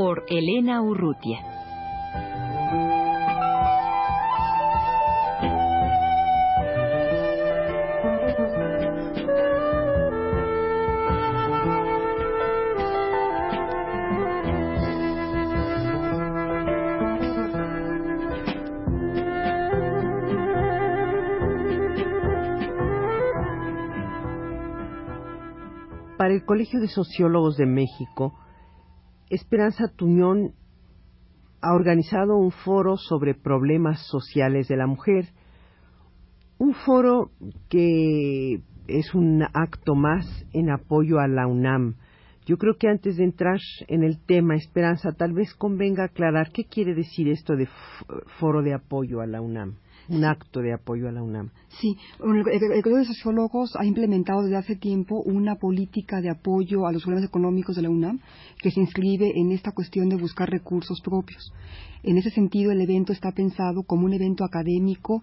Por Elena Urrutia. Para el Colegio de Sociólogos de México, Esperanza Tuñón ha organizado un foro sobre problemas sociales de la mujer. Un foro que es un acto más en apoyo a la UNAM. Yo creo que antes de entrar en el tema, Esperanza, tal vez convenga aclarar qué quiere decir esto de foro de apoyo a la UNAM un acto de apoyo a la UNAM. Sí, el, Colegio de Sociólogos ha implementado desde hace tiempo una política de apoyo a los problemas económicos de la UNAM que se inscribe en esta cuestión de buscar recursos propios. En ese sentido, el evento está pensado como un evento académico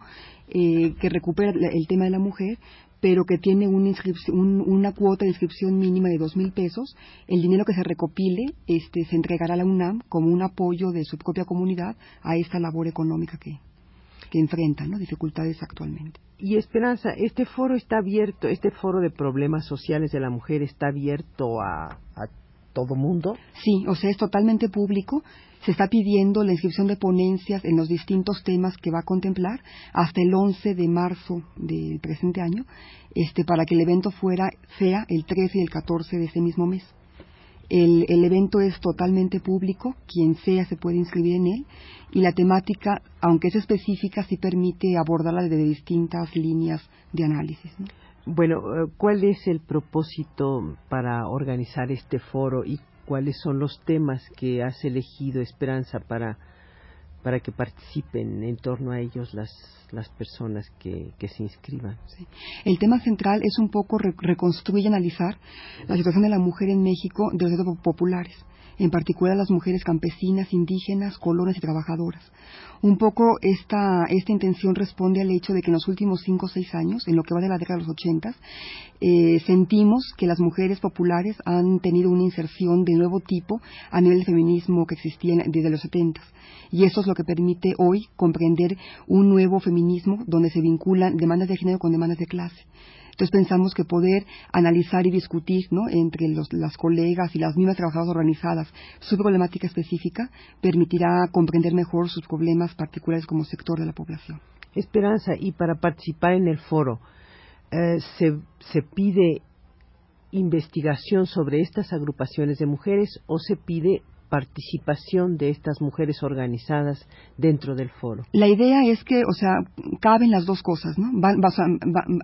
eh, que recupera el tema de la mujer, pero que tiene una, una cuota de inscripción mínima de dos mil pesos. El dinero que se recopile este, se entregará a la UNAM como un apoyo de su propia comunidad a esta labor económica que, que enfrentan ¿no? dificultades actualmente. Y Esperanza, este foro está abierto, este foro de problemas sociales de la mujer está abierto a, a todo mundo. Sí, o sea, es totalmente público. Se está pidiendo la inscripción de ponencias en los distintos temas que va a contemplar hasta el 11 de marzo del presente año, este, para que el evento fuera sea el 13 y el 14 de ese mismo mes. El, evento es totalmente público, quien sea se puede inscribir en él y la temática, aunque es específica, sí permite abordarla desde distintas líneas de análisis. Bueno, eh, ¿cuál es el propósito para organizar este foro y cuáles son los temas que has elegido, Esperanza, para para que participen en torno a ellos las, las personas que, que se inscriban. El tema central es un poco reconstruir y analizar la situación de la mujer en México de los grupos populares en particular las mujeres campesinas, indígenas, colonas y trabajadoras. Un poco esta, esta intención responde al hecho de que en los últimos cinco o seis años, en lo que va de la década de los ochentas, eh, sentimos que las mujeres populares han tenido una inserción de nuevo tipo a nivel del feminismo que existía desde los setentas. Y eso es lo que permite hoy comprender un nuevo feminismo donde se vinculan demandas de género con demandas de clase. Entonces pensamos que poder analizar y discutir ¿no? entre las colegas y las mismas trabajadoras organizadas su problemática específica permitirá comprender mejor sus problemas particulares como sector de la población. Esperanza, y para participar en el foro, eh, se, se pide investigación sobre estas agrupaciones de mujeres o se pide participación de estas mujeres organizadas dentro del foro. La idea es que, o sea, caben las dos cosas, ¿no?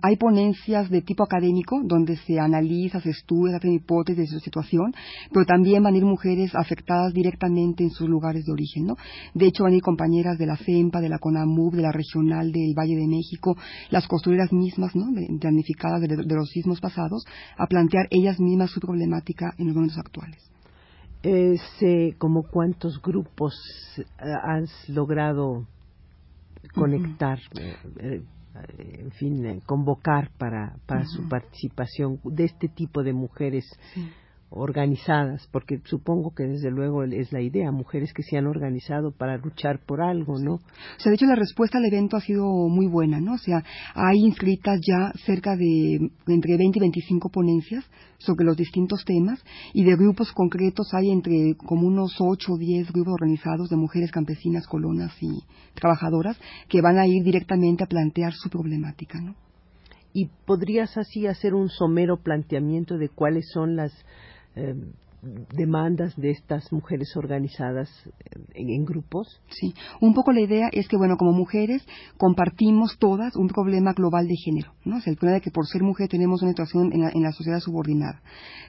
hay ponencias de tipo académico donde se analiza, se estudia, se hacen hipótesis de su situación, pero también van a ir mujeres afectadas directamente en sus lugares de origen, ¿no? De hecho, van a ir compañeras de la FEMPA, de la CONAMUB, de la Regional del Valle de México, las costureras mismas, ¿no? De, de los sismos pasados, a plantear ellas mismas su problemática en los momentos actuales eh, sé como cuántos grupos eh, has logrado conectar, eh, eh, en fin, convocar para, para su participación de este tipo de mujeres organizadas, porque supongo que desde luego es la idea, mujeres que se han organizado para luchar por algo, ¿no? O sea, de hecho la respuesta al evento ha sido muy buena, ¿no? O sea, hay inscritas ya cerca de entre 20 y 25 ponencias sobre los distintos temas y de grupos concretos hay entre como unos 8 o 10 grupos organizados de mujeres campesinas, colonas y trabajadoras que van a ir directamente a plantear su problemática, ¿no? Y podrías así hacer un somero planteamiento de cuáles son las eh, demandas de estas mujeres organizadas en, grupos? Sí, un poco la idea es que, bueno, como mujeres compartimos todas un problema global de género, ¿no? Es el problema de que por ser mujer tenemos una situación en la, en la sociedad subordinada.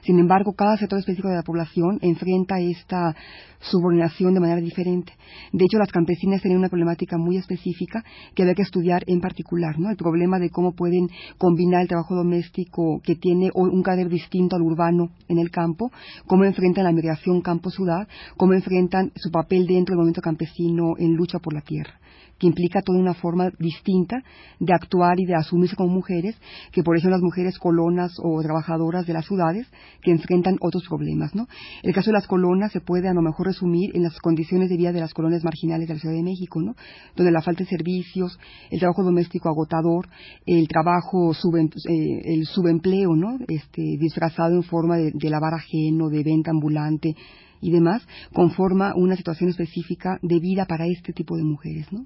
Sin embargo, cada sector específico de la población enfrenta esta subordinación de manera diferente. De hecho, las campesinas tienen una problemática muy específica que había que estudiar en particular, ¿no? El problema de cómo pueden combinar el trabajo doméstico que tiene un carácter distinto al urbano en el campo, cómo enfrentan la migración campo-ciudad, cómo enfrentan su papel dentro del movimiento campesino en lucha por la tierra que implica toda una forma distinta de actuar y de asumirse como mujeres, que por eso las mujeres colonas o trabajadoras de las ciudades que enfrentan otros problemas, ¿no? El caso de las colonas se puede a lo mejor resumir en las condiciones de vida de las colonias marginales de la Ciudad de México, ¿no? Donde la falta de servicios, el trabajo doméstico agotador, el trabajo eh, el subempleo, ¿no? Este disfrazado en forma de lavar ajeno, de venta ambulante, y demás, conforma una situación específica de vida para este tipo de mujeres, ¿no?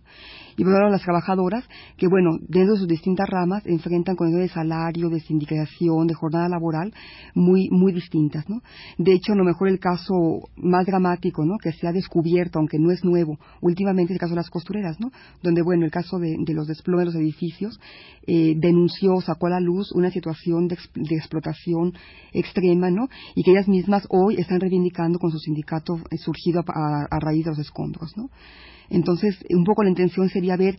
Y por otro las trabajadoras, que bueno, dentro de sus distintas ramas, enfrentan condiciones de salario, de sindicación, de jornada laboral, muy, muy distintas, ¿no? De hecho, a lo mejor el caso más dramático, ¿no? Que se ha descubierto, aunque no es nuevo, últimamente el caso de las costureras, ¿no? Donde, bueno, el caso de, los desplomes de los edificios, eh, denunció, sacó a la luz una situación de, de explotación extrema, ¿no? Y que ellas mismas hoy están reivindicando con sus sindicato surgido a, raíz de los escombros, ¿no? Entonces, un poco la intención sería ver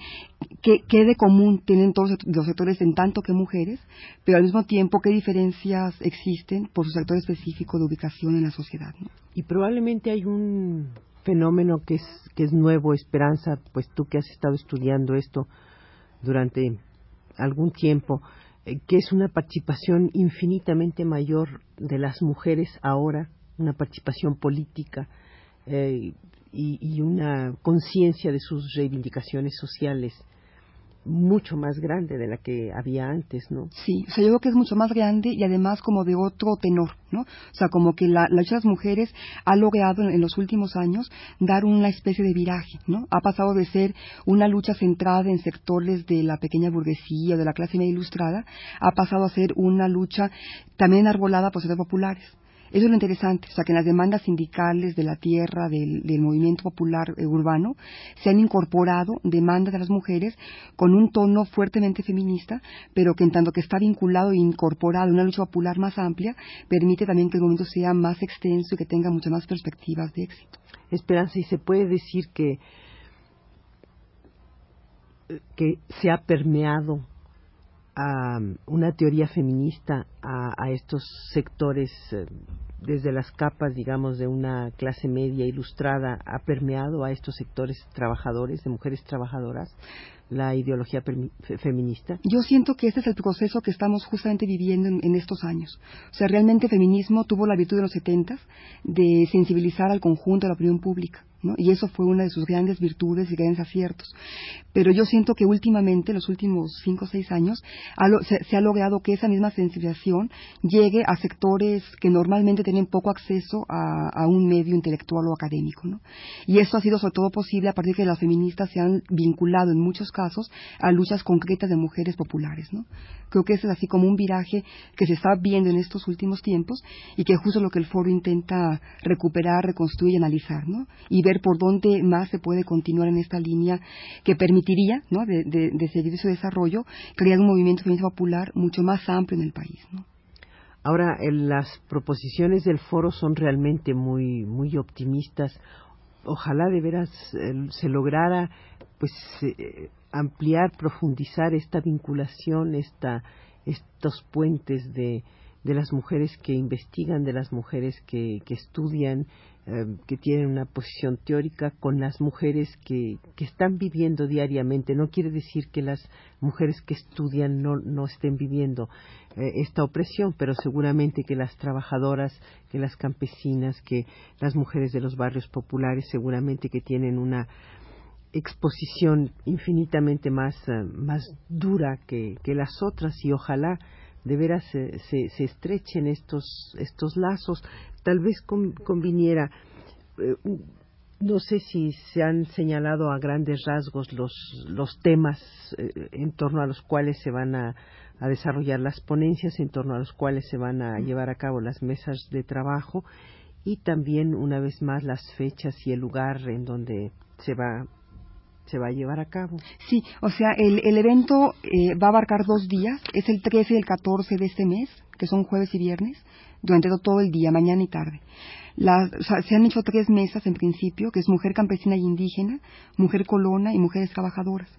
qué, de común tienen todos los sectores en tanto que mujeres, pero al mismo tiempo qué diferencias existen por su sector específico de ubicación en la sociedad. Y probablemente hay un fenómeno que es, que es nuevo, Esperanza, pues tú que has estado estudiando esto durante algún tiempo, eh, que es una participación infinitamente mayor de las mujeres ahora una participación política eh, y, una conciencia de sus reivindicaciones sociales mucho más grande de la que había antes, ¿no? Sí, o sea, yo creo que es mucho más grande y además como de otro tenor, ¿no? O sea, como que la, lucha de las mujeres ha logrado en, los últimos años dar una especie de viraje, ¿no? Ha pasado de ser una lucha centrada en sectores de la pequeña burguesía, de la clase media ilustrada, ha pasado a ser una lucha también arbolada por sectores populares. Eso es lo interesante, o sea, que en las demandas sindicales de la tierra, del, movimiento popular eh, urbano, se han incorporado demandas de las mujeres con un tono fuertemente feminista, pero que en tanto que está vinculado e incorporado en una lucha popular más amplia, permite también que el movimiento sea más extenso y que tenga muchas más perspectivas de éxito. Esperanza, y se puede decir que se ha permeado a una teoría feminista a, estos sectores eh, desde las capas, digamos, de una clase media ilustrada, ha permeado a estos sectores trabajadores, de mujeres trabajadoras, la ideología feminista? Yo siento que este es el proceso que estamos justamente viviendo en, estos años. O sea, realmente el feminismo tuvo la virtud de los setentas de sensibilizar al conjunto de la opinión pública. Y eso fue una de sus grandes virtudes y grandes aciertos. Pero yo siento que últimamente, los últimos cinco o seis años, se, ha logrado que esa misma sensibilización llegue a sectores que normalmente tienen poco acceso a, un medio intelectual o académico. Y eso ha sido sobre todo posible a partir de que las feministas se han vinculado en muchos casos a luchas concretas de mujeres populares. Creo que ese es así como un viraje que se está viendo en estos últimos tiempos y que justo lo que el foro intenta recuperar, reconstruir y analizar. ¿no? Y por dónde más se puede continuar en esta línea que permitiría, ¿no? de, seguir ese desarrollo, crear un movimiento feminista popular mucho más amplio en el país. ¿no? Ahora, las proposiciones del foro son realmente muy, muy optimistas. Ojalá de veras se lograra pues eh, ampliar, profundizar esta vinculación, esta, estos puentes de, de las mujeres que investigan, de las mujeres que, que estudian, eh, que tienen una posición teórica, con las mujeres que, que están viviendo diariamente. No quiere decir que las mujeres que estudian no, no estén viviendo eh, esta opresión, pero seguramente que las trabajadoras, que las campesinas, que las mujeres de los barrios populares, seguramente que tienen una exposición infinitamente más, eh, más dura que, que las otras y ojalá de veras se, se, estrechen estos, estos lazos. Tal vez conviniera, eh, no sé si se han señalado a grandes rasgos los, los temas eh, en torno a los cuales se van a, a, desarrollar las ponencias, en torno a los cuales se van a llevar a cabo las mesas de trabajo y también una vez más las fechas y el lugar en donde se va se va a llevar a cabo. Sí, o sea, el, el evento eh, va a abarcar dos días, es el 13 y el 14 de este mes, que son jueves y viernes, durante todo el día, mañana y tarde. se han hecho tres mesas en principio, que es mujer campesina y indígena, mujer colona y mujeres trabajadoras.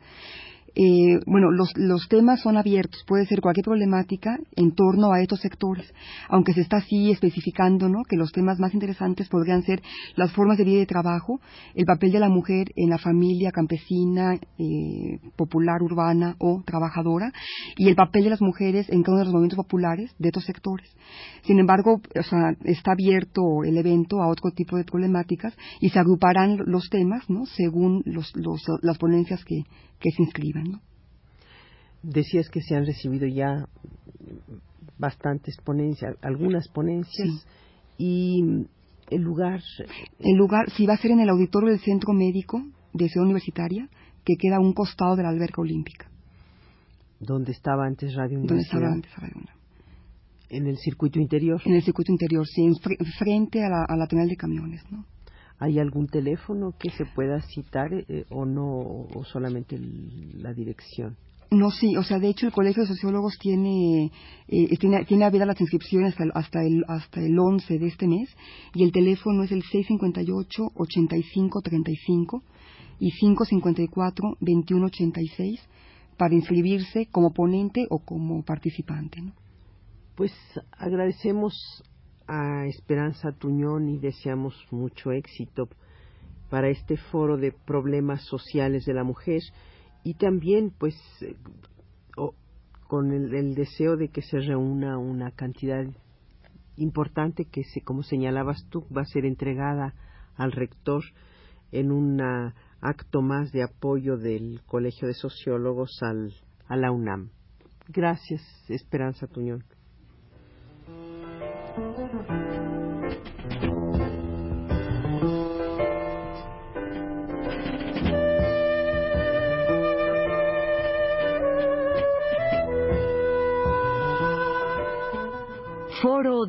Eh, bueno, los, los, temas son abiertos, puede ser cualquier problemática en torno a estos sectores, aunque se está así especificando ¿no? que los temas más interesantes podrían ser las formas de vida y de trabajo, el papel de la mujer en la familia campesina, eh, popular, urbana o trabajadora, y el papel de las mujeres en cada uno de los movimientos populares de estos sectores. Sin embargo, o sea, está abierto el evento a otro tipo de problemáticas y se agruparán los temas ¿no? según los, los, las ponencias que, que se inscriban. ¿no? Decías que se han recibido ya bastantes ponencias, algunas ponencias y el lugar. El lugar, sí, va a ser en el auditorio del Centro Médico de Ciudad Universitaria, que queda a un costado de la alberca olímpica. ¿Dónde estaba antes Radio Universidad? Donde estaba antes Radio En el circuito interior. En el circuito interior, sí, frente a la, a la de camiones, ¿no? ¿Hay algún teléfono que se pueda citar eh, o no, o solamente la dirección? No, sí, o sea, de hecho el Colegio de Sociólogos tiene, eh, tiene, tiene abiertas las inscripciones hasta, hasta, el, hasta el 11 de este mes y el teléfono es el 658-8535 y 554-2186 para inscribirse como ponente o como participante. ¿no? Pues agradecemos a Esperanza Tuñón y deseamos mucho éxito para este foro de problemas sociales de la mujer y también pues eh, con el, deseo de que se reúna una cantidad importante que se, como señalabas tú va a ser entregada al rector en un acto más de apoyo del Colegio de Sociólogos al, a la UNAM. Gracias, Esperanza Tuñón.